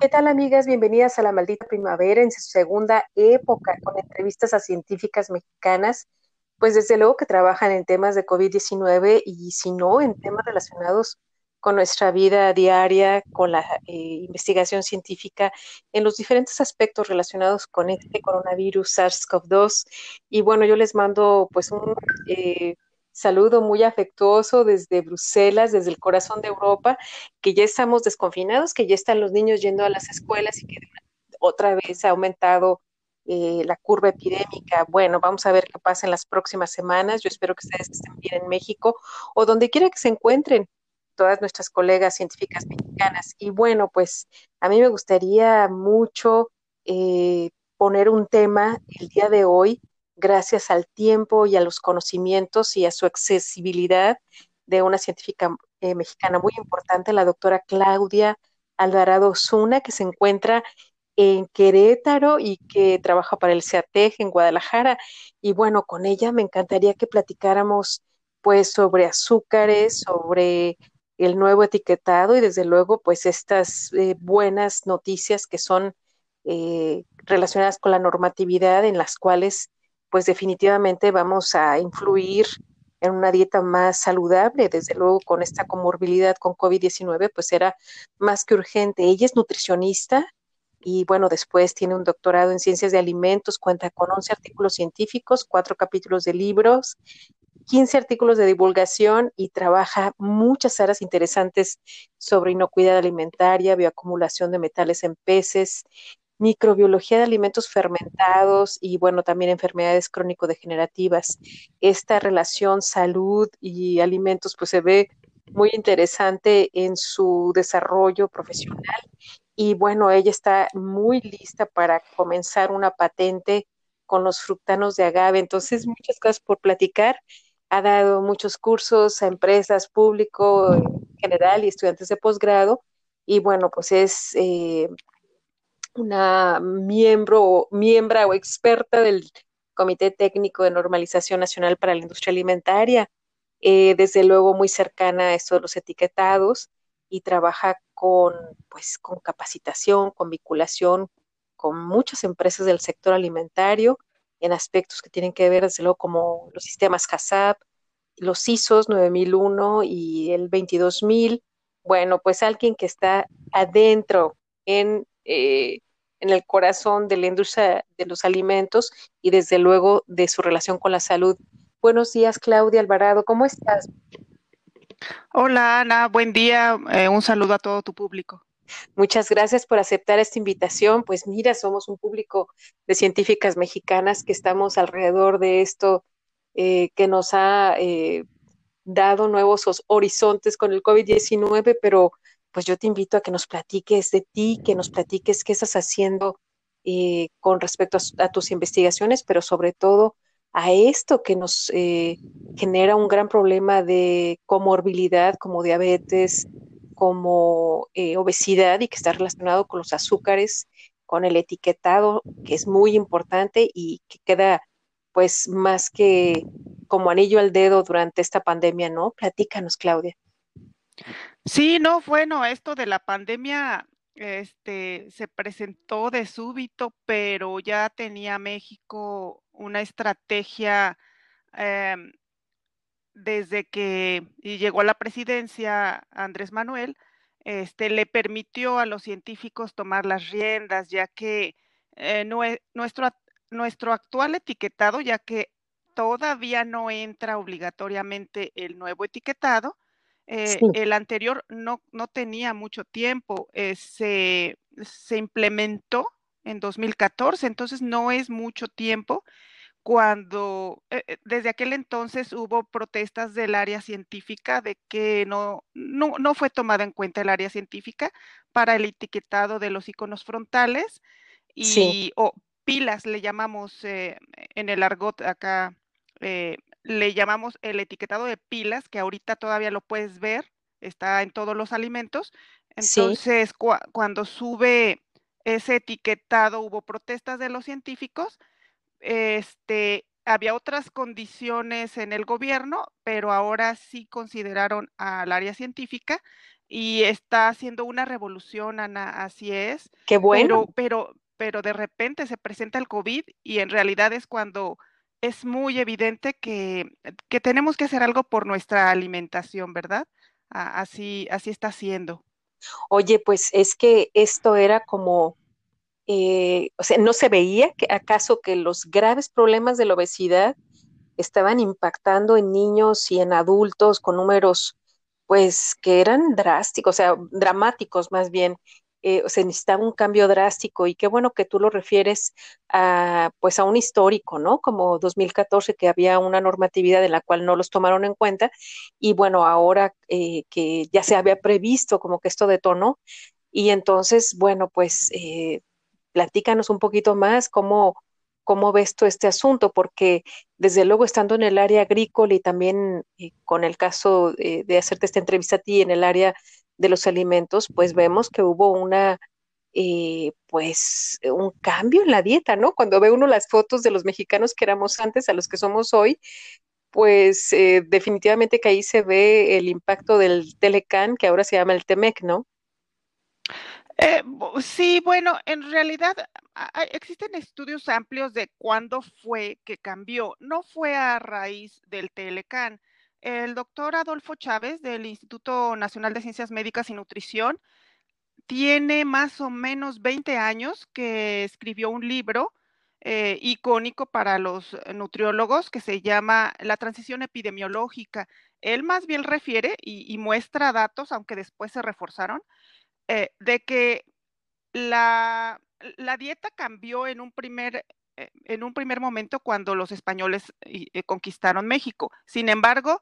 ¿Qué tal amigas? Bienvenidas a la maldita primavera en su segunda época con entrevistas a científicas mexicanas, pues desde luego que trabajan en temas de COVID-19 y si no, en temas relacionados con nuestra vida diaria, con la eh, investigación científica en los diferentes aspectos relacionados con este coronavirus SARS-CoV-2. Y bueno, yo les mando pues un eh, saludo muy afectuoso desde Bruselas, desde el corazón de Europa, que ya estamos desconfinados, que ya están los niños yendo a las escuelas y que otra vez ha aumentado eh, la curva epidémica. Bueno, vamos a ver qué pasa en las próximas semanas. Yo espero que ustedes estén bien en México o donde quiera que se encuentren todas nuestras colegas científicas mexicanas. Y bueno, pues a mí me gustaría mucho eh, poner un tema el día de hoy gracias al tiempo y a los conocimientos y a su accesibilidad de una científica eh, mexicana muy importante, la doctora Claudia Alvarado Zuna, que se encuentra en Querétaro y que trabaja para el CEATEG en Guadalajara. Y bueno, con ella me encantaría que platicáramos pues sobre azúcares, sobre el nuevo etiquetado y desde luego pues estas eh, buenas noticias que son eh, relacionadas con la normatividad en las cuales pues definitivamente vamos a influir en una dieta más saludable, desde luego con esta comorbilidad con COVID-19, pues era más que urgente. Ella es nutricionista y bueno, después tiene un doctorado en ciencias de alimentos, cuenta con 11 artículos científicos, cuatro capítulos de libros, 15 artículos de divulgación y trabaja muchas áreas interesantes sobre inocuidad alimentaria, bioacumulación de metales en peces, microbiología de alimentos fermentados y bueno, también enfermedades crónico-degenerativas. Esta relación salud y alimentos pues se ve muy interesante en su desarrollo profesional y bueno, ella está muy lista para comenzar una patente con los fructanos de agave. Entonces, muchas cosas por platicar. Ha dado muchos cursos a empresas, público en general y estudiantes de posgrado. Y bueno, pues es eh, una miembro, miembra o experta del Comité Técnico de Normalización Nacional para la Industria Alimentaria, eh, desde luego muy cercana a esto de los etiquetados y trabaja con, pues, con capacitación, con vinculación con muchas empresas del sector alimentario en aspectos que tienen que ver, desde luego, como los sistemas HACCP, los ISOs 9001 y el 22000. Bueno, pues alguien que está adentro en eh, en el corazón de la industria de los alimentos y desde luego de su relación con la salud. Buenos días, Claudia Alvarado, ¿cómo estás? Hola, Ana, buen día. Eh, un saludo a todo tu público. Muchas gracias por aceptar esta invitación. Pues mira, somos un público de científicas mexicanas que estamos alrededor de esto eh, que nos ha eh, dado nuevos horizontes con el COVID-19, pero pues yo te invito a que nos platiques de ti, que nos platiques qué estás haciendo eh, con respecto a, tus investigaciones, pero sobre todo a esto que nos eh, genera un gran problema de comorbilidad como diabetes, como eh, obesidad y que está relacionado con los azúcares, con el etiquetado, que es muy importante y que queda pues más que como anillo al dedo durante esta pandemia, ¿no? Platícanos, Claudia. Sí, no, bueno, esto de la pandemia este, se presentó de súbito, pero ya tenía México una estrategia em, desde que llegó a la presidencia Andrés Manuel, este, le permitió a los científicos tomar las riendas, ya que eh, nuestro, nuestro actual etiquetado, ya que todavía no entra obligatoriamente el nuevo etiquetado, eh, el anterior no, no tenía mucho tiempo, eh, se, se implementó en 2014, entonces no es mucho tiempo cuando eh, desde aquel entonces hubo protestas del área científica de que no, no, no, fue tomada en cuenta el área científica para el etiquetado de los iconos frontales y o pilas le llamamos en el argot acá le llamamos el etiquetado de pilas, que ahorita todavía lo puedes ver, está en todos los alimentos. Entonces, cuando sube ese etiquetado, hubo protestas de los científicos. Este, había otras condiciones en el gobierno, pero ahora sí consideraron al área científica y está haciendo una revolución, Ana, así es. Qué bueno. Pero, pero, pero de repente se presenta el COVID y en realidad es cuando es muy evidente que, que tenemos que hacer algo por nuestra alimentación, ¿verdad? Así, así está siendo. Oye, pues es que esto era como, eh, o sea, no se veía que acaso que los graves problemas de la obesidad estaban impactando en niños y en adultos con números, pues, que eran drásticos, o sea, dramáticos más bien. Eh, se necesitaba un cambio drástico y qué bueno que tú lo refieres a, pues, a un histórico, ¿no? Como 2014 que había una normatividad en la cual no los tomaron en cuenta y bueno, ahora eh, que ya se había previsto como que esto detonó y entonces, bueno, pues, eh, platícanos un poquito más cómo cómo ves tú este asunto, porque desde luego estando en el área agrícola y también eh, con el caso eh, de hacerte esta entrevista a ti en el área de los alimentos, pues vemos que hubo una, eh, pues, un cambio en la dieta, ¿no? Cuando ve uno las fotos de los mexicanos que éramos antes a los que somos hoy, pues definitivamente que ahí se ve el impacto del Telecan, que ahora se llama el Temec, ¿no? Eh, sí, bueno, en realidad existen estudios amplios de cuándo fue que cambió. No fue a raíz del Telecan. El doctor Adolfo Chávez del Instituto Nacional de Ciencias Médicas y Nutrición tiene más o menos 20 años que escribió un libro eh, icónico para los nutriólogos que se llama La transición epidemiológica. Él más bien refiere y muestra datos, aunque después se reforzaron, eh, de que la, dieta cambió en un primer, eh, en un primer momento cuando los españoles eh, conquistaron México. Sin embargo,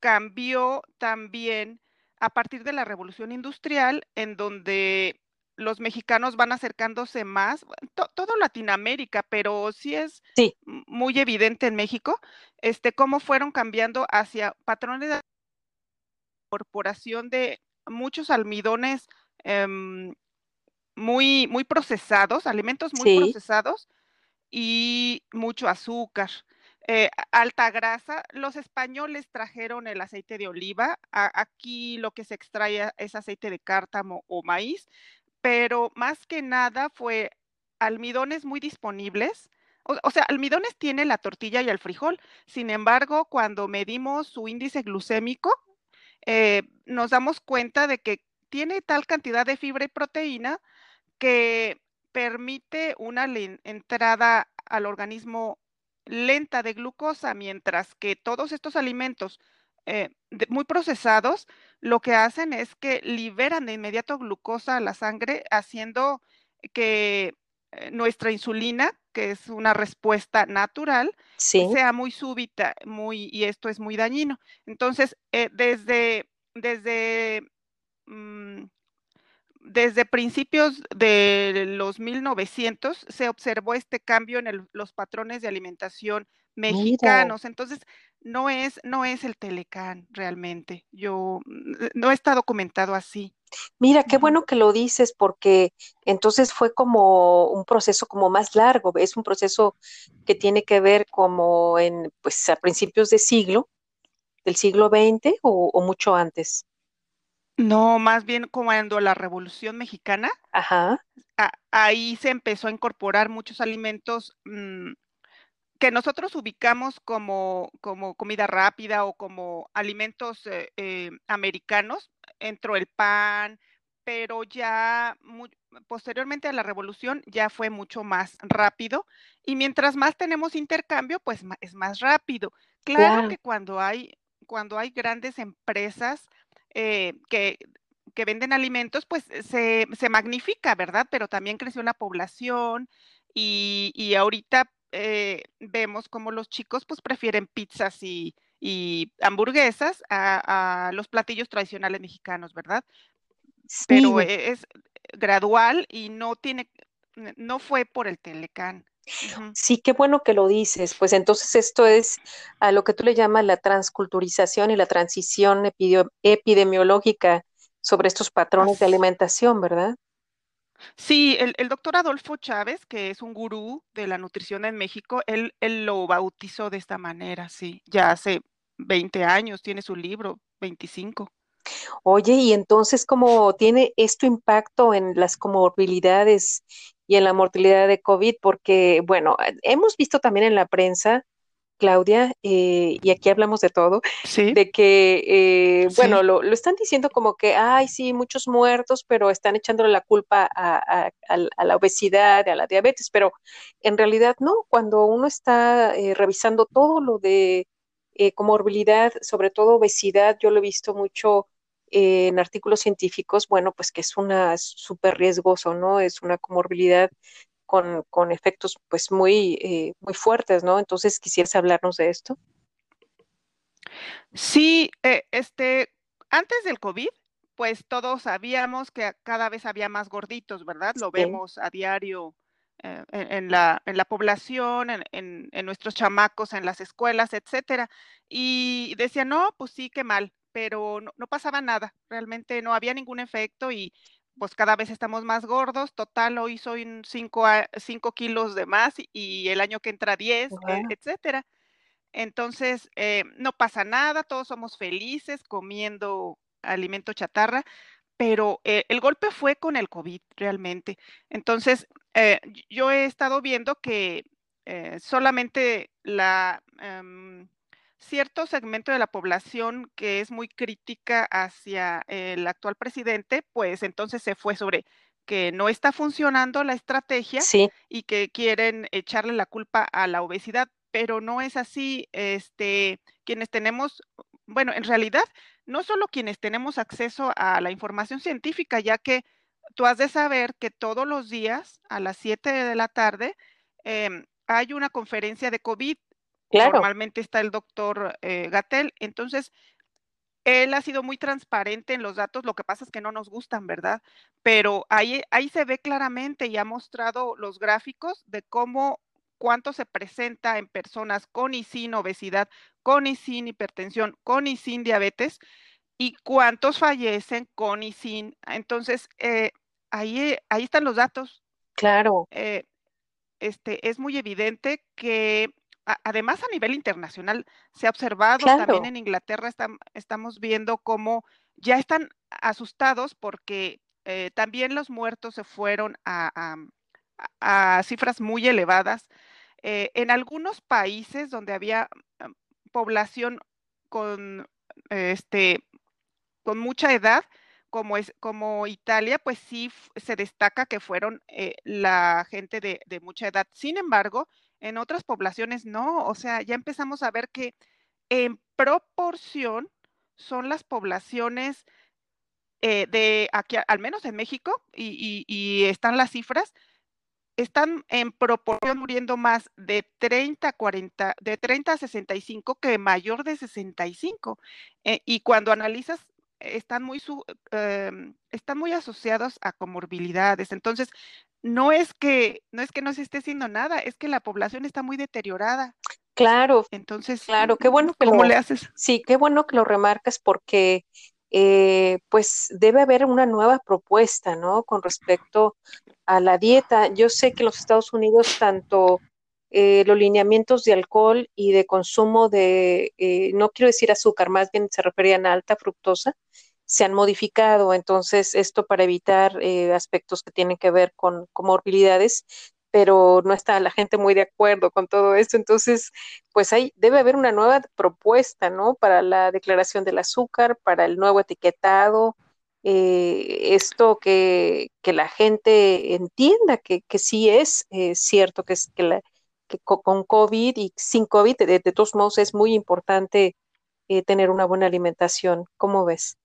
cambió también a partir de la revolución industrial, en donde los mexicanos van acercándose más, todo Latinoamérica, pero sí es muy evidente en México, este, cómo fueron cambiando hacia patrones de incorporación de muchos almidones em, muy, muy procesados, alimentos muy procesados y mucho azúcar. Eh, alta grasa. Los españoles trajeron el aceite de oliva. aquí lo que se extrae es aceite de cártamo o maíz, pero más que nada fue almidones muy disponibles. o, sea, almidones tiene la tortilla y el frijol. Sin embargo, cuando medimos su índice glucémico, eh, nos damos cuenta de que tiene tal cantidad de fibra y proteína que permite una entrada al organismo lenta de glucosa, mientras que todos estos alimentos eh, muy procesados lo que hacen es que liberan de inmediato glucosa a la sangre, haciendo que eh, nuestra insulina, que es una respuesta natural, sea muy súbita, muy, y esto es muy dañino. Entonces, eh, desde, desde, mm, desde principios de los 1900 se observó este cambio en los patrones de alimentación mexicanos. Entonces, no es, no es el Telecán realmente. Yo mm, no está documentado así. Mira, qué bueno que lo dices porque entonces fue como un proceso como más largo, es un proceso que tiene que ver como en, pues a principios de siglo, del siglo XX o, mucho antes. No, más bien cuando la Revolución Mexicana, Ajá. ahí se empezó a incorporar muchos alimentos mm, que nosotros ubicamos como, como comida rápida o como alimentos eh, eh, americanos, entró el pan, pero ya posteriormente a la revolución ya fue mucho más rápido y mientras más tenemos intercambio, pues es más rápido. Claro, que cuando hay, cuando hay grandes empresas eh, que, que, venden alimentos, pues se, se, magnifica, ¿verdad? Pero también creció la población y, y ahorita eh, vemos como los chicos pues prefieren pizzas y, hamburguesas a, los platillos tradicionales mexicanos, ¿verdad? Pero e, es gradual y no tiene, no fue por el Telecán. Sí, qué bueno que lo dices. Pues entonces esto es a lo que tú le llamas la transculturización y la transición epidemiológica sobre estos patrones de alimentación, ¿verdad? Sí, el, doctor Adolfo Chávez, que es un gurú de la nutrición en México, él, él lo bautizó de esta manera, sí, ya hace 20 años, tiene su libro, 25. Oye, y entonces, ¿cómo tiene esto impacto en las comorbilidades y en la mortalidad de COVID? Porque, bueno, hemos visto también en la prensa Claudia, eh, y aquí hablamos de todo, Sí, de que, eh, bueno, sí. lo, lo están diciendo como que, ay, sí, muchos muertos, pero están echándole la culpa a, a- a la a la obesidad, a la diabetes, pero en realidad no, cuando uno está eh, revisando todo lo de eh, comorbilidad, sobre todo obesidad, yo lo he visto mucho eh, en artículos científicos, bueno, pues que es una súper riesgoso, ¿no? Es una comorbilidad con, con efectos pues muy, eh, muy fuertes, ¿no? Entonces, ¿quisieras hablarnos de esto? Sí, eh, este, antes del COVID, pues todos sabíamos que cada vez había más gorditos, ¿verdad? Lo Sí, vemos a diario eh, en, en la, en la población, en, en, en nuestros chamacos, en las escuelas, etcétera. Y decían, no, pues sí, qué mal, pero no, no pasaba nada, realmente no había ningún efecto y pues cada vez estamos más gordos. Total, hoy soy 5 kilos de más y el año que entra 10, e- wow, etcétera. Entonces, eh, no pasa nada, todos somos felices comiendo alimento chatarra, pero eh, el golpe fue con el COVID realmente. Entonces, eh, yo he estado viendo que solamente la, em, cierto segmento de la población que es muy crítica hacia el actual presidente, pues entonces se fue sobre que no está funcionando la estrategia sí, y que quieren echarle la culpa a la obesidad, pero no es así. Este, quienes tenemos, bueno, en realidad, no solo quienes tenemos acceso a la información científica, ya que tú has de saber que todos los días a las 7 de la tarde em, hay una conferencia de COVID. Claro, Normalmente está el doctor eh, Gatel. Entonces, él ha sido muy transparente en los datos, lo que pasa es que no nos gustan, ¿verdad? Pero ahí, ahí se ve claramente y ha mostrado los gráficos de cómo cuánto se presenta en personas con y sin obesidad, con y sin hipertensión, con y sin diabetes y cuántos fallecen con y sin. Entonces, eh, ahí, ahí están los datos. claro, Eh, este, es muy evidente que a- además a nivel internacional se ha observado, también en Inglaterra estam- estamos viendo cómo ya están asustados porque eh, también los muertos se fueron a, a- cifras muy elevadas. Eh, en algunos países donde había mm, población con este con mucha edad, como es como Italia, pues sí se destaca que fueron eh, la gente de, de mucha edad. Sin embargo, en otras poblaciones no, o sea, ya empezamos a ver que en proporción son las poblaciones eh, de aquí, al menos en México, y están las cifras, están en proporción muriendo más de 30 a 40, de 30 a 65 que mayor de 65. Eh, y cuando analizas, están muy, su- em, están muy asociados a comorbilidades. Entonces, no es que no es que no se esté haciendo nada, es que la población está muy deteriorada. claro, Entonces, claro, qué bueno que ¿cómo le haces? sí, qué bueno que lo remarcas porque eh, pues debe haber una nueva propuesta, ¿no? Con respecto a la dieta. Yo sé que en los Estados Unidos tanto eh, los lineamientos de alcohol y de consumo de, eh, no quiero decir azúcar, más bien se referían a alta fructosa, se han modificado. Entonces, esto para evitar eh, aspectos que tienen que ver con comorbilidades, pero no está la gente muy de acuerdo con todo esto. Entonces, pues ahí debe haber una nueva propuesta, ¿no? Para la declaración del azúcar, para el nuevo etiquetado, eh, esto que, que la gente entienda que, que sí es eh, cierto, que, es, que, con COVID y sin COVID, de, todos modos, es muy importante tener una buena alimentación. ¿Cómo ves?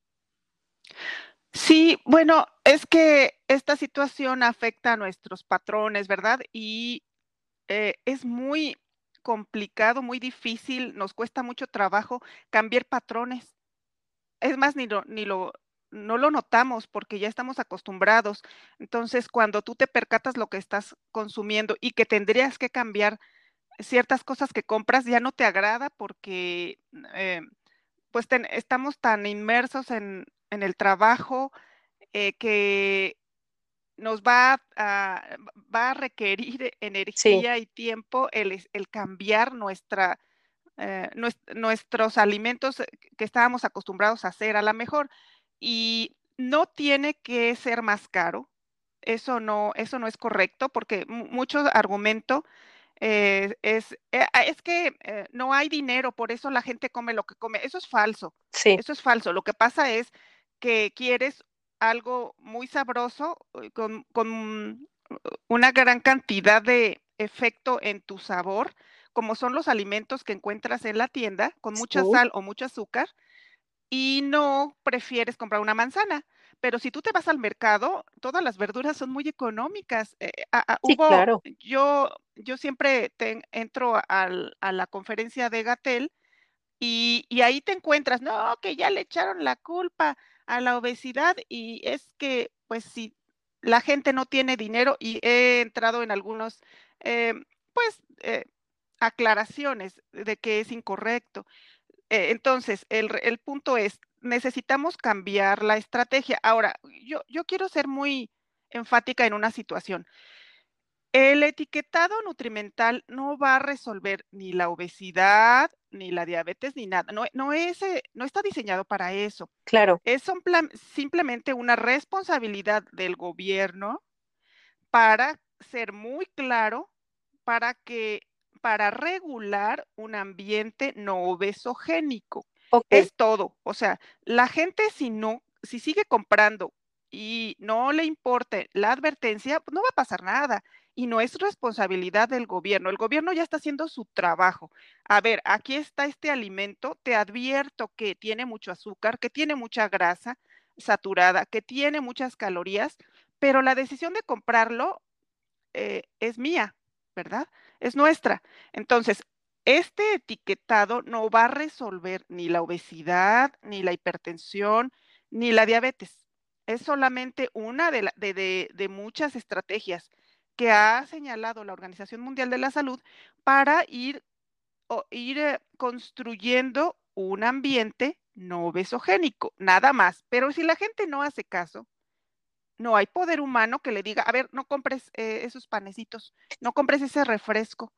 Sí, bueno, es que esta situación afecta a nuestros patrones, ¿verdad? Y eh, es muy complicado, muy difícil, nos cuesta mucho trabajo cambiar patrones. Es más, ni lo, ni lo, no lo notamos porque ya estamos acostumbrados. Entonces, cuando tú te percatas lo que estás consumiendo y que tendrías que cambiar ciertas cosas que compras, ya no te agrada porque eh, pues estamos tan inmersos en, en el trabajo eh, que nos va a, va a requerir Sí, energía y tiempo el, el cambiar nuestra, eh, nuestros alimentos que estábamos acostumbrados a hacer a lo mejor. Y no tiene que ser más caro. Eso no, eso no es correcto porque mucho argumento eh, es, eh, ah, es que eh, no hay dinero, por eso la gente come lo que come. Eso es falso. Sí. Eso es falso. Lo que pasa es que quieres algo muy sabroso con, con una gran cantidad de efecto en tu sabor, como son los alimentos que encuentras en la tienda, con mucha sal o mucho azúcar, y no prefieres comprar una manzana. Pero si tú te vas al mercado, todas las verduras son muy económicas. Eh, sí, claro. Yo, yo siempre entro a la conferencia de Gatel y, y, ahí te encuentras, no, que ya le echaron la culpa a la obesidad y es que, pues, si la gente no tiene dinero y he entrado en algunos, eh, pues, eh, aclaraciones de que es incorrecto. entonces, el, el punto es, necesitamos cambiar la estrategia. Ahora, yo, yo quiero ser muy enfática en una situación. El etiquetado nutrimental no va a resolver ni la obesidad, ni la diabetes, ni nada. No, no, es, eh, no está diseñado para eso. Claro. Es simplemente una responsabilidad del gobierno para ser muy claro, para que para regular un ambiente no obesogénico. Es todo. O sea, la gente si no, si sigue comprando y no le importe la advertencia, pues no va a pasar nada. Y no es responsabilidad del gobierno. El gobierno ya está haciendo su trabajo. A ver, aquí está este alimento. Te advierto que tiene mucho azúcar, que tiene mucha grasa saturada, que tiene muchas calorías, pero la decisión de comprarlo eh, es mía, ¿verdad? Es nuestra. Entonces, este etiquetado no va a resolver ni la obesidad, ni la hipertensión, ni la diabetes. Es solamente una de, muchas estrategias que ha señalado la Organización Mundial de la Salud para ir, ir eh, construyendo un ambiente no obesogénico, nada más. Pero si la gente no hace caso, no hay poder humano que le diga, a ver, no compres eh, esos panecitos, no compres ese refresco,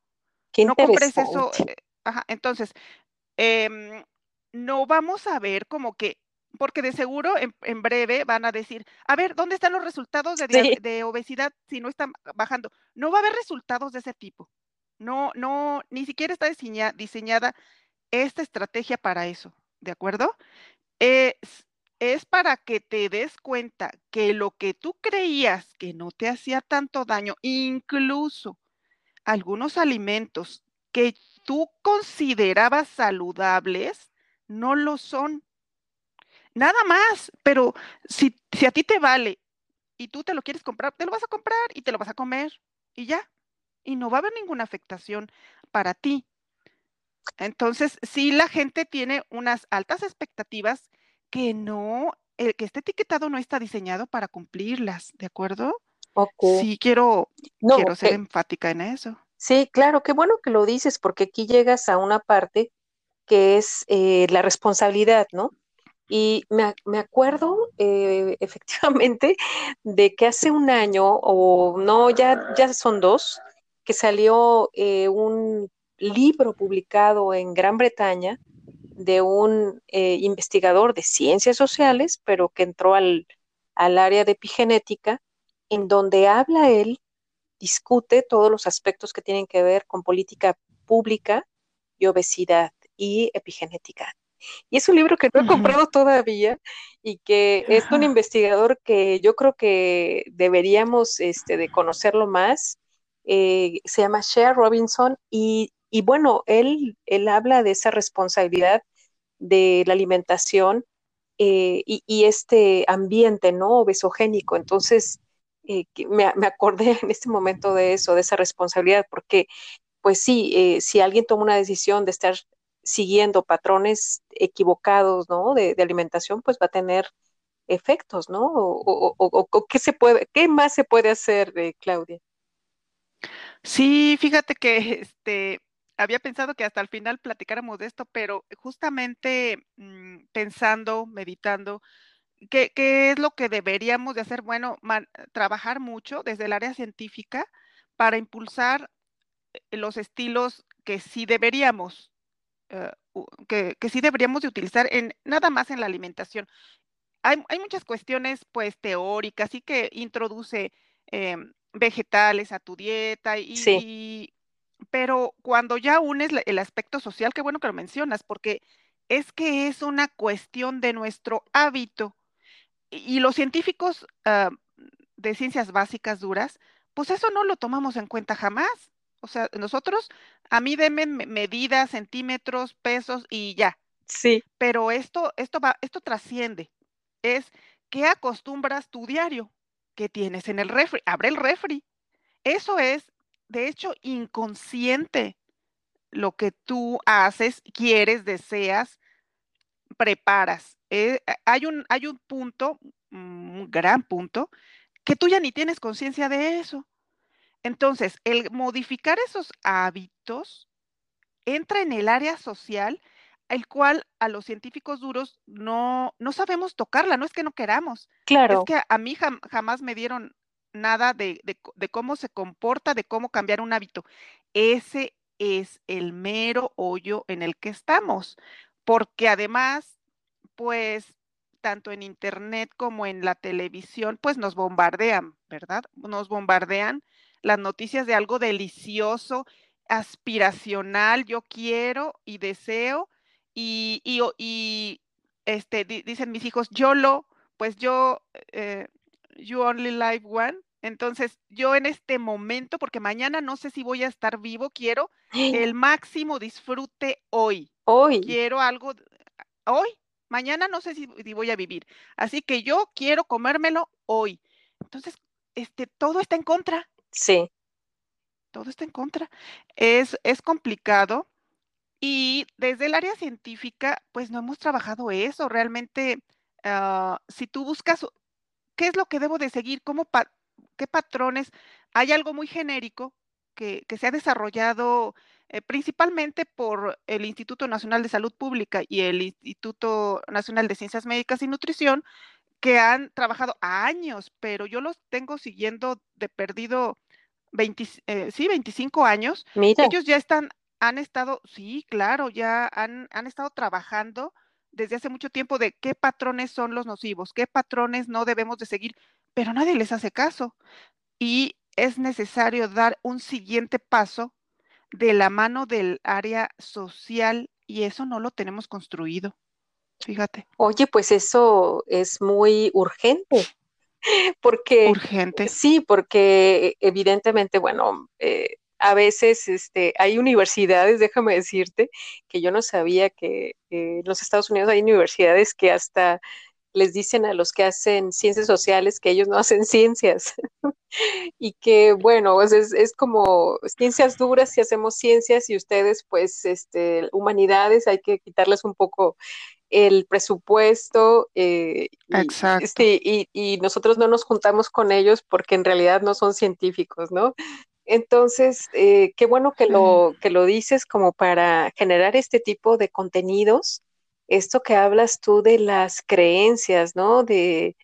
no compres eso. Eh, ajá, entonces, em, no vamos a ver como que, porque de seguro en, breve van a decir, a ver, ¿dónde están los resultados de, de, obesidad si no están bajando? No va a haber resultados de ese tipo. No, no, ni siquiera está diseñada esta estrategia para eso, ¿de acuerdo? Es, es para que te des cuenta que lo que tú creías que no te hacía tanto daño, incluso algunos alimentos que tú considerabas saludables no lo son. Nada más, pero si, si a ti te vale y tú te lo quieres comprar, te lo vas a comprar y te lo vas a comer y ya. Y no va a haber ninguna afectación para ti. Entonces, si la gente tiene unas altas expectativas que no, el, que este etiquetado no está diseñado para cumplirlas, ¿de acuerdo? Sí, quiero, quiero ser enfática en eso. Sí, claro, qué bueno que lo dices, porque aquí llegas a una parte que es eh, la responsabilidad, ¿no? Y me, acuerdo eh, efectivamente de que hace un año, o no, ya, ya son dos, que salió eh, un libro publicado en Gran Bretaña de un investigador de ciencias sociales, pero que entró al, al área de epigenética en donde habla él, discute todos los aspectos que tienen que ver con política pública y obesidad y epigenética. Y es un libro que no he comprado todavía y que es un investigador que yo creo que deberíamos este, de conocerlo más. Eh, se llama Cher Robinson y, bueno, él, él habla de esa responsabilidad de la alimentación eh, y, y, este ambiente, ¿no? Obesogénico. Entonces, eh, me, acordé en este momento de eso, de esa responsabilidad, porque pues sí, eh, si alguien toma una decisión de estar siguiendo patrones equivocados, ¿no? De, alimentación, pues va a tener efectos, ¿no? O, qué se puede, qué más se puede hacer, Claudia. Sí, fíjate que este había pensado que hasta el final platicáramos de esto, pero justamente mm, pensando, meditando, ¿Qué, es lo que deberíamos de hacer? Bueno, trabajar mucho desde el área científica para impulsar eh, los estilos que sí deberíamos eh, que, sí deberíamos de utilizar en nada más en la alimentación. Hay, muchas cuestiones pues teóricas y que introduce em, vegetales a tu dieta y, pero cuando ya unes el aspecto social, qué bueno que lo mencionas, porque es que es una cuestión de nuestro hábito. Y, los científicos ah, de ciencias básicas duras, pues eso no lo tomamos en cuenta jamás. O sea, nosotros, a mí denme medidas, centímetros, pesos y ya. Sí. Pero esto, esto va, esto trasciende. Es qué acostumbras tu diario, que tienes en el refri. Abre el refri. Eso es, de hecho, inconsciente lo que tú haces, quieres, deseas, preparas. Eh, hay, un, hay un punto, un gran punto, que tú ya ni tienes conciencia de eso. Entonces, el modificar esos hábitos entra en el área social, el cual a los científicos duros no, no sabemos tocarla, no es que no queramos. Claro. Es que a, mí jamás me dieron nada de, de, cómo se comporta, de cómo cambiar un hábito. Ese es el mero hoyo en el que estamos, porque además, pues tanto en internet como en la televisión, pues nos bombardean, ¿verdad? Nos bombardean las noticias de algo delicioso, aspiracional, yo quiero y deseo, y, y, este, dicen mis hijos, yo lo, pues yo, eh, you only live one, entonces yo en este momento, porque mañana no sé si voy a estar vivo, quiero el máximo disfrute hoy. Hoy. Quiero algo hoy, Mañana no sé si, voy a vivir. Así que yo quiero comérmelo hoy. Entonces, este, todo está en contra. Sí. Todo está en contra. Es, es complicado. Y desde el área científica, pues no hemos trabajado eso. Realmente, ah, si tú buscas qué es lo que debo de seguir, cómo qué patrones, hay algo muy genérico que, que se ha desarrollado eh, principalmente por el Instituto Nacional de Salud Pública y el Instituto Nacional de Ciencias Médicas y Nutrición, que han trabajado años, pero yo los tengo siguiendo de perdido 20, eh, sí, 25 años. Ellos ya están, han estado, sí, claro, ya han, han estado trabajando desde hace mucho tiempo de qué patrones son los nocivos, qué patrones no debemos de seguir, pero nadie les hace caso. Y es necesario dar un siguiente paso de la mano del área social y eso no lo tenemos construido. Fíjate. Oye, pues eso es muy urgente. Porque urgente. Sí, porque evidentemente, bueno, eh, a veces este, hay universidades, déjame decirte, que yo no sabía que en los Estados Unidos hay universidades que hasta les dicen a los que hacen ciencias sociales que ellos no hacen ciencias. y que, bueno, pues es, es, como ciencias duras si hacemos ciencias y ustedes, pues, este, humanidades, hay que quitarles un poco el presupuesto eh, Exacto. y, y, nosotros no nos juntamos con ellos porque en realidad no son científicos, ¿no? Entonces, eh, qué bueno que lo, que lo dices como para generar este tipo de contenidos esto que hablas tú de las creencias, ¿no? De,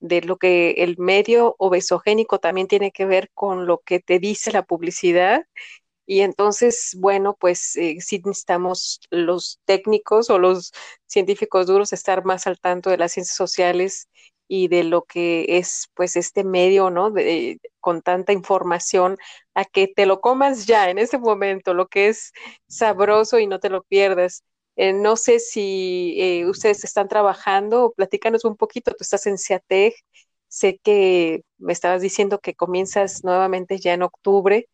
de lo que el medio obesogénico también tiene que ver con lo que te dice la publicidad. Y entonces, bueno, pues eh, sí necesitamos los técnicos o los científicos duros estar más al tanto de las ciencias sociales y de lo que es pues este medio, ¿no? De, con tanta información, a que te lo comas ya en ese momento, lo que es sabroso y no te lo pierdas. Eh, no sé si eh, ustedes están trabajando, platícanos un poquito, tú estás en CIATEG, sé que me estabas diciendo que comienzas nuevamente ya en octubre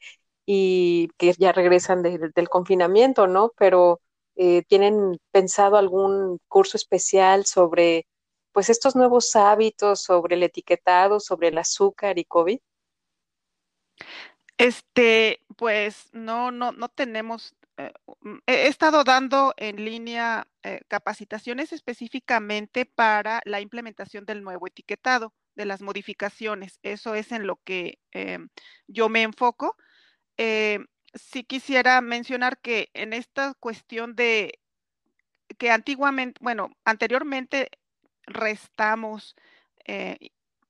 y que ya regresan del confinamiento, ¿no? Pero eh, ¿tienen pensado algún curso especial sobre pues estos nuevos hábitos, sobre el etiquetado, sobre el azúcar y COVID? Este, pues no, no, no tenemos eh, mm, he estado dando en línea eh, capacitaciones específicamente para la implementación del nuevo etiquetado, de las modificaciones. Eso es en lo que em, yo me enfoco. Eh, sí quisiera mencionar que en esta cuestión de que antiguamente, bueno, anteriormente restamos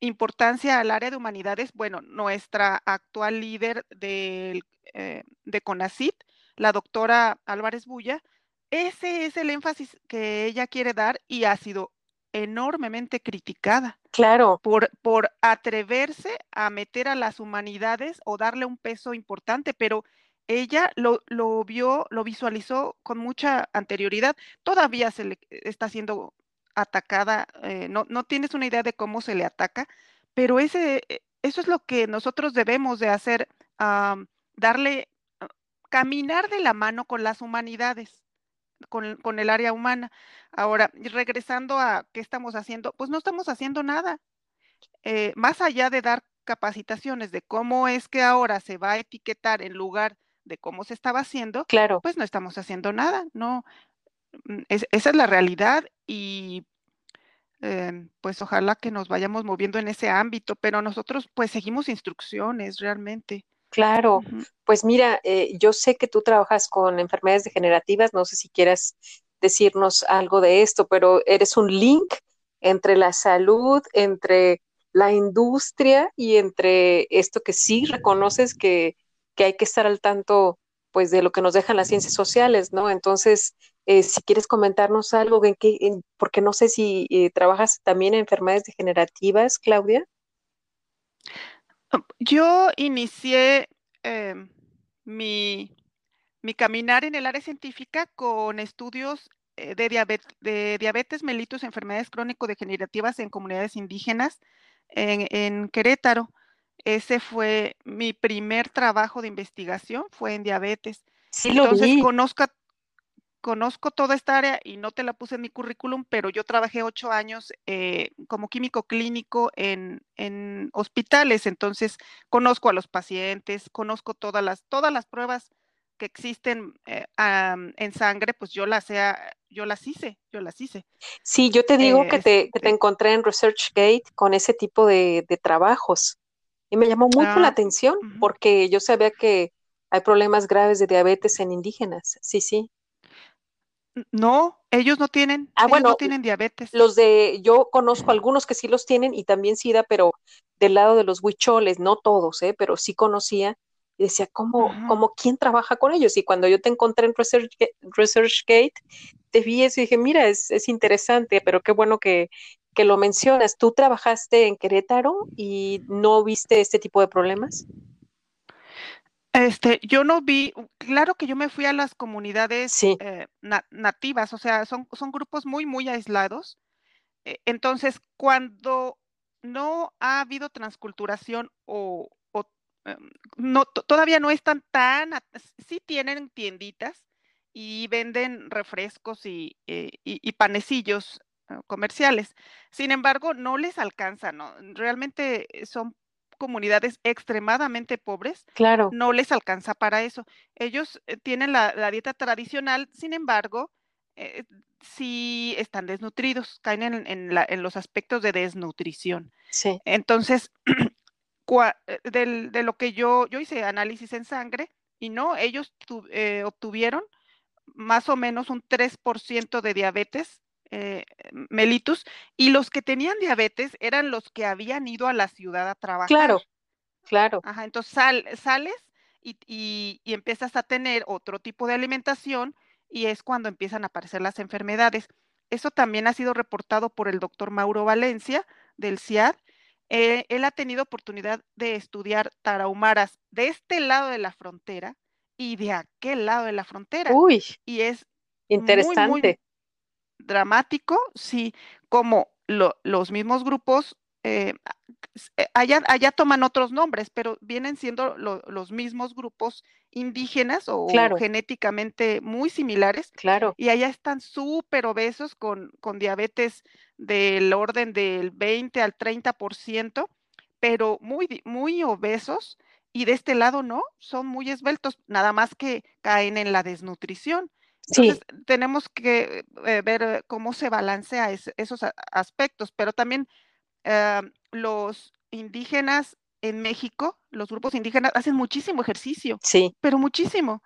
importancia al área de humanidades, bueno, nuestra actual líder de, de CONACIT, la doctora Álvarez Bulla, ese es el énfasis que ella quiere dar y ha sido enormemente criticada. Claro. Por, por atreverse a meter a las humanidades o darle un peso importante, pero ella lo, lo, vio, lo visualizó con mucha anterioridad. Todavía se le está siendo atacada, eh, no, no tienes una idea de cómo se le ataca, pero ese, eh, eso es lo que nosotros debemos de hacer, um, darle, uh, caminar de la mano con las humanidades. Con, con, el área humana. Ahora, regresando a qué estamos haciendo, pues no estamos haciendo nada. Eh, más allá de dar capacitaciones de cómo es que ahora se va a etiquetar en lugar de cómo se estaba haciendo, claro. pues no estamos haciendo nada, no. Mm, es, esa es la realidad y eh, pues ojalá que nos vayamos moviendo en ese ámbito, pero nosotros pues seguimos instrucciones realmente. Claro, uh -huh. pues mira, eh, yo sé que tú trabajas con enfermedades degenerativas, no sé si quieras decirnos algo de esto, pero eres un link entre la salud, entre la industria y entre esto que sí reconoces que, que hay que estar al tanto pues de lo que nos dejan las ciencias sociales, ¿no? Entonces, eh, si quieres comentarnos algo, en qué, en, porque no sé si eh, trabajas también en enfermedades degenerativas, Claudia. Yo inicié eh, mi, mi, caminar en el área científica con estudios eh, de, diabetes, de diabetes mellitus, enfermedades crónico-degenerativas en comunidades indígenas en, en Querétaro. Ese fue mi primer trabajo de investigación, fue en diabetes. Sí, Entonces, vi. conozco, conozco toda esta área y no te la puse en mi currículum, pero yo trabajé ocho años eh, como químico clínico en, en, hospitales, entonces conozco a los pacientes, conozco todas las, todas las pruebas que existen eh, um, en sangre, pues yo las, he, yo las hice, yo las hice. Sí, yo te digo eh, que, te, que, te, encontré en ResearchGate con ese tipo de, de trabajos y me llamó mucho ah, la atención uh -huh. porque yo sabía que hay problemas graves de diabetes en indígenas. Sí, sí. No, ellos no tienen, ah, ellos bueno, no tienen diabetes. Los de, yo conozco algunos que sí los tienen y también SIDA, pero del lado de los huicholes, no todos, ¿eh? pero sí conocía y decía, ¿cómo. ¿cómo quién trabaja con ellos? Y cuando yo te encontré en ResearchGate, ResearchGate te vi eso y dije, mira, es, es interesante, pero qué bueno que, que lo mencionas. ¿Tú trabajaste en Querétaro y no viste este tipo de problemas? Este, yo no vi, claro que yo me fui a las comunidades sí. eh, na nativas, o sea, son, son grupos muy, muy aislados. Eh, entonces, cuando no ha habido transculturación o, o eh, no, todavía no están tan, sí tienen tienditas y venden refrescos y, y, y panecillos comerciales. Sin embargo, no les alcanza, ¿no? Realmente son comunidades extremadamente pobres, claro. no les alcanza para eso. Ellos eh, tienen la, la, dieta tradicional, sin embargo, eh, sí están desnutridos, caen en, en, la, en, los aspectos de desnutrición. Sí. Entonces, eh, del, de lo que yo, yo hice análisis en sangre y no, ellos tu, eh, obtuvieron más o menos un 3% de diabetes eh, mellitus, y los que tenían diabetes eran los que habían ido a la ciudad a trabajar. Claro, claro. Ajá, entonces sal, sales y, y, y, empiezas a tener otro tipo de alimentación y es cuando empiezan a aparecer las enfermedades. Eso también ha sido reportado por el doctor Mauro Valencia del CIAD. Eh, él ha tenido oportunidad de estudiar tarahumaras de este lado de la frontera y de aquel lado de la frontera. Uy, y es interesante. Muy, muy, dramático, sí, como lo, los mismos grupos, eh, allá, allá, toman otros nombres, pero vienen siendo lo, los mismos grupos indígenas o claro. genéticamente muy similares. Claro. Y allá están súper obesos con, con diabetes del orden del 20 al 30%, pero muy, muy obesos. Y de este lado no, son muy esbeltos, nada más que caen en la desnutrición. Entonces, sí. tenemos que eh, ver cómo se balancea es, esos aspectos, pero también eh, los indígenas en México, los grupos indígenas hacen muchísimo ejercicio, sí. pero muchísimo.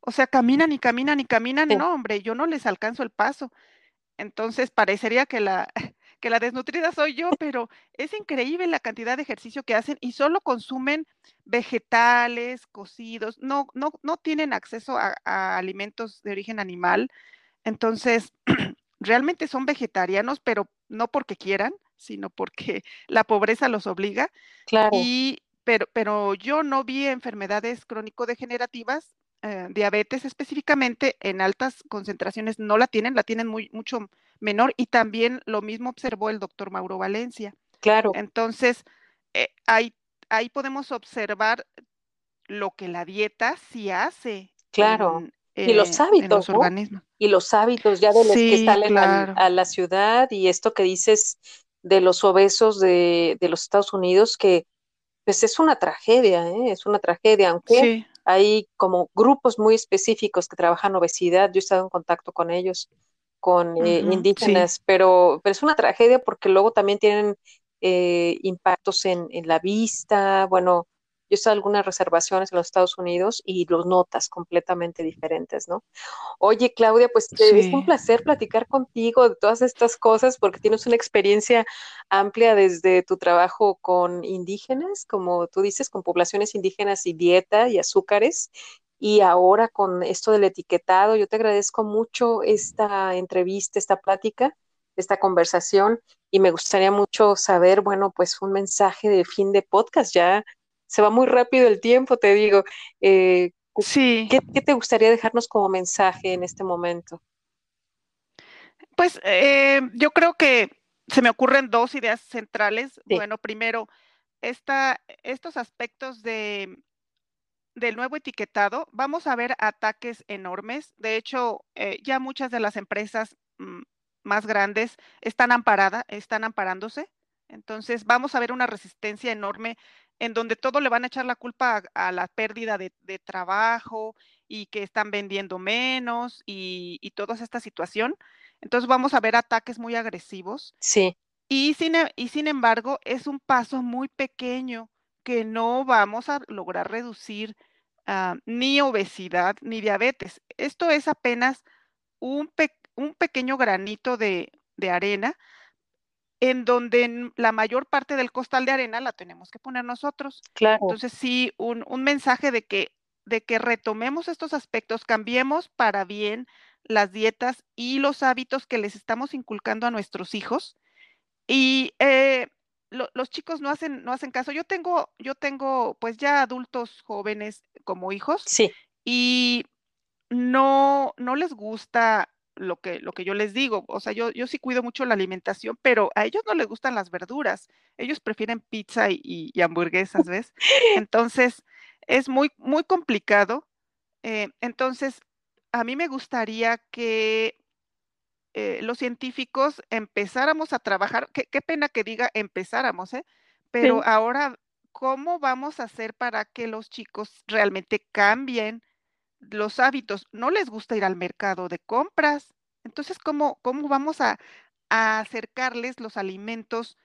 O sea, caminan y caminan y caminan, sí. no, hombre, yo no les alcanzo el paso. Entonces, parecería que la, que la desnutrida soy yo, pero es increíble la cantidad de ejercicio que hacen y solo consumen vegetales, cocidos, no, no, no tienen acceso a, a alimentos de origen animal. entonces, realmente son vegetarianos, pero no porque quieran, sino porque la pobreza los obliga. Claro. Y, pero, pero yo no vi enfermedades crónico-degenerativas, eh, diabetes específicamente, en altas concentraciones no la tienen, la tienen muy, mucho menor. Y también lo mismo observó el doctor Mauro Valencia. Claro. Entonces, eh, ahí, ahí podemos observar lo que la dieta sí hace. Claro. y los hábitos, los organismos. Y los hábitos ya de los que salen a, la ciudad y esto que dices de los obesos de, de los Estados Unidos, que pues es una tragedia, ¿eh? es una tragedia, aunque hay como grupos muy específicos que trabajan obesidad, yo he estado en contacto con ellos, con eh, indígenas, pero, pero es una tragedia porque luego también tienen eh, impactos en, en, la vista, bueno, yo hice algunas reservaciones en los Estados Unidos y los notas completamente diferentes, ¿no? Oye, Claudia, pues es un placer platicar contigo de todas estas cosas porque tienes una experiencia amplia desde tu trabajo con indígenas, como tú dices, con poblaciones indígenas y dieta y azúcares. Y ahora con esto del etiquetado, yo te agradezco mucho esta entrevista, esta plática, esta conversación y me gustaría mucho saber, bueno, pues un mensaje de fin de podcast. Ya se va muy rápido el tiempo, te digo. Eh, sí. ¿qué, te gustaría dejarnos como mensaje en este momento? Pues eh, yo creo que se me ocurren dos ideas centrales. Bueno, primero, esta, estos aspectos de, del nuevo etiquetado, vamos a ver ataques enormes. De hecho, eh, ya muchas de las empresas mm, más grandes están amparadas, están amparándose. Entonces, vamos a ver una resistencia enorme en donde todo le van a echar la culpa a, la pérdida de, trabajo y que están vendiendo menos y, toda esta situación. Entonces vamos a ver ataques muy agresivos. Sí. Y sin, y sin embargo, es un paso muy pequeño que no vamos a lograr reducir ah, ni obesidad ni diabetes. Esto es apenas un, un pequeño granito de, de arena en donde la mayor parte del costal de arena la tenemos que poner nosotros. Claro. Entonces, sí, un, mensaje de que, de que retomemos estos aspectos, cambiemos para bien las dietas y los hábitos que les estamos inculcando a nuestros hijos. Y eh, los chicos no hacen, no hacen caso. Yo tengo, yo tengo pues ya adultos jóvenes como hijos. Sí. Y no, no les gusta lo que, lo que yo les digo. O sea, yo, yo sí cuido mucho la alimentación, pero a ellos no les gustan las verduras. Ellos prefieren pizza y, hamburguesas, ¿ves? Entonces, es muy, muy complicado. Eh, entonces, a mí me gustaría que eh, los científicos empezáramos a trabajar, qué, pena que diga empezáramos, ¿eh? Pero ahora, ¿cómo vamos a hacer para que los chicos realmente cambien los hábitos, no les gusta ir al mercado de compras. Entonces, ¿cómo, cómo vamos a, acercarles los alimentos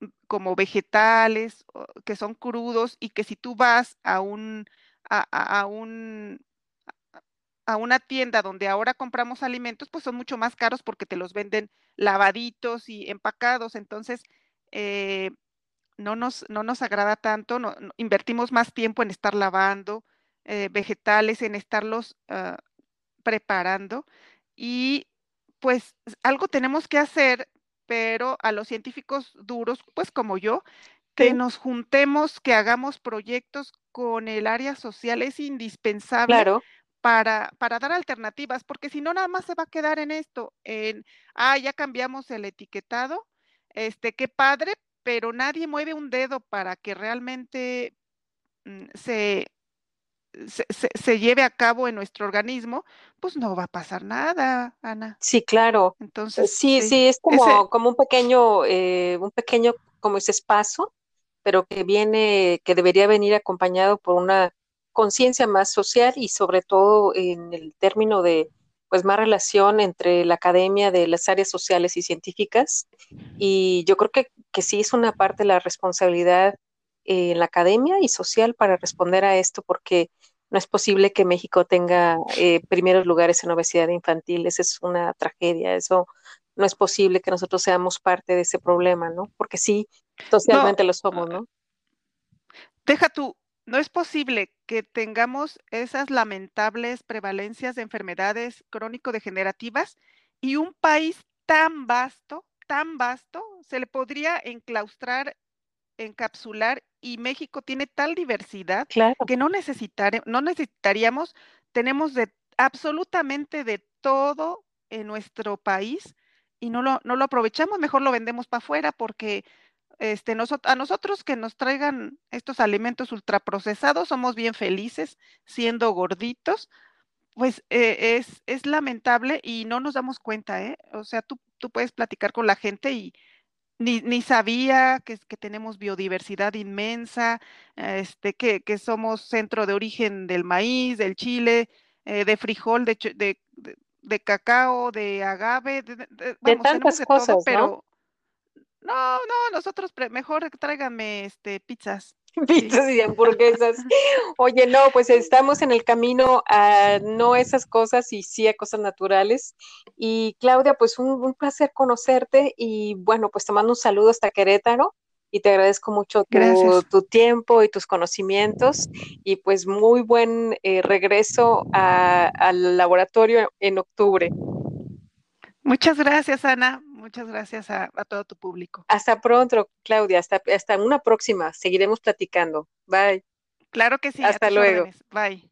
mm, como vegetales que son crudos y que si tú vas a un, a, un a una tienda donde ahora compramos alimentos, pues son mucho más caros porque te los venden lavaditos y empacados. Entonces, eh, no, nos, no nos agrada tanto, no, invertimos más tiempo en estar lavando, eh, vegetales, en estarlos ah, preparando. Y pues algo tenemos que hacer, pero a los científicos duros, pues como yo, que nos juntemos, que hagamos proyectos con el área social es indispensable para, para dar alternativas, porque si no, nada más se va a quedar en esto, en, ah, ya cambiamos el etiquetado, este, qué padre, pero nadie mueve un dedo para que realmente mm, se, se, lleve a cabo en nuestro organismo, pues no va a pasar nada, Ana. Sí, claro. Entonces, sí, sí, es como, como un pequeño, eh, un pequeño, como ese espacio, pero que viene, que debería venir acompañado por una conciencia más social y sobre todo en el término de pues más relación entre la academia de las áreas sociales y científicas. Y yo creo que, que sí es una parte de la responsabilidad en la academia y social para responder a esto, porque no es posible que México tenga eh, primeros lugares en obesidad infantil, esa es una tragedia, eso no es posible que nosotros seamos parte de ese problema, ¿no? Porque sí, socialmente lo somos, ¿no? Deja tú, no es posible que tengamos esas lamentables prevalencias de enfermedades crónico-degenerativas y un país tan vasto, tan vasto, se le podría enclaustrar, encapsular y México tiene tal diversidad que no, no necesitaríamos, tenemos de absolutamente de todo en nuestro país y no lo, no lo aprovechamos, mejor lo vendemos para afuera porque este, a nosotros que nos traigan estos alimentos ultraprocesados somos bien felices siendo gorditos, pues eh, es, es, lamentable y no nos damos cuenta, ¿eh? O sea, tú, tú puedes platicar con la gente y ni, ni sabía que, que, tenemos biodiversidad inmensa, este, que, que, somos centro de origen del maíz, del chile, eh, de frijol, de, de, de, cacao, de agave, de, tantas cosas, pero no, no, nosotros mejor tráiganme este pizzas. Pizzas y hamburguesas. Oye, no, pues estamos en el camino a no esas cosas y sí a cosas naturales. Y Claudia, pues un, placer conocerte y bueno, pues te mando un saludo hasta Querétaro y te agradezco mucho tu, tiempo y tus conocimientos y pues muy buen eh, regreso al laboratorio en octubre. Muchas gracias, Ana. Muchas gracias a, todo tu público. Hasta pronto, Claudia. Hasta, hasta una próxima. Seguiremos platicando. Bye. Claro que sí. Hasta luego. Bye.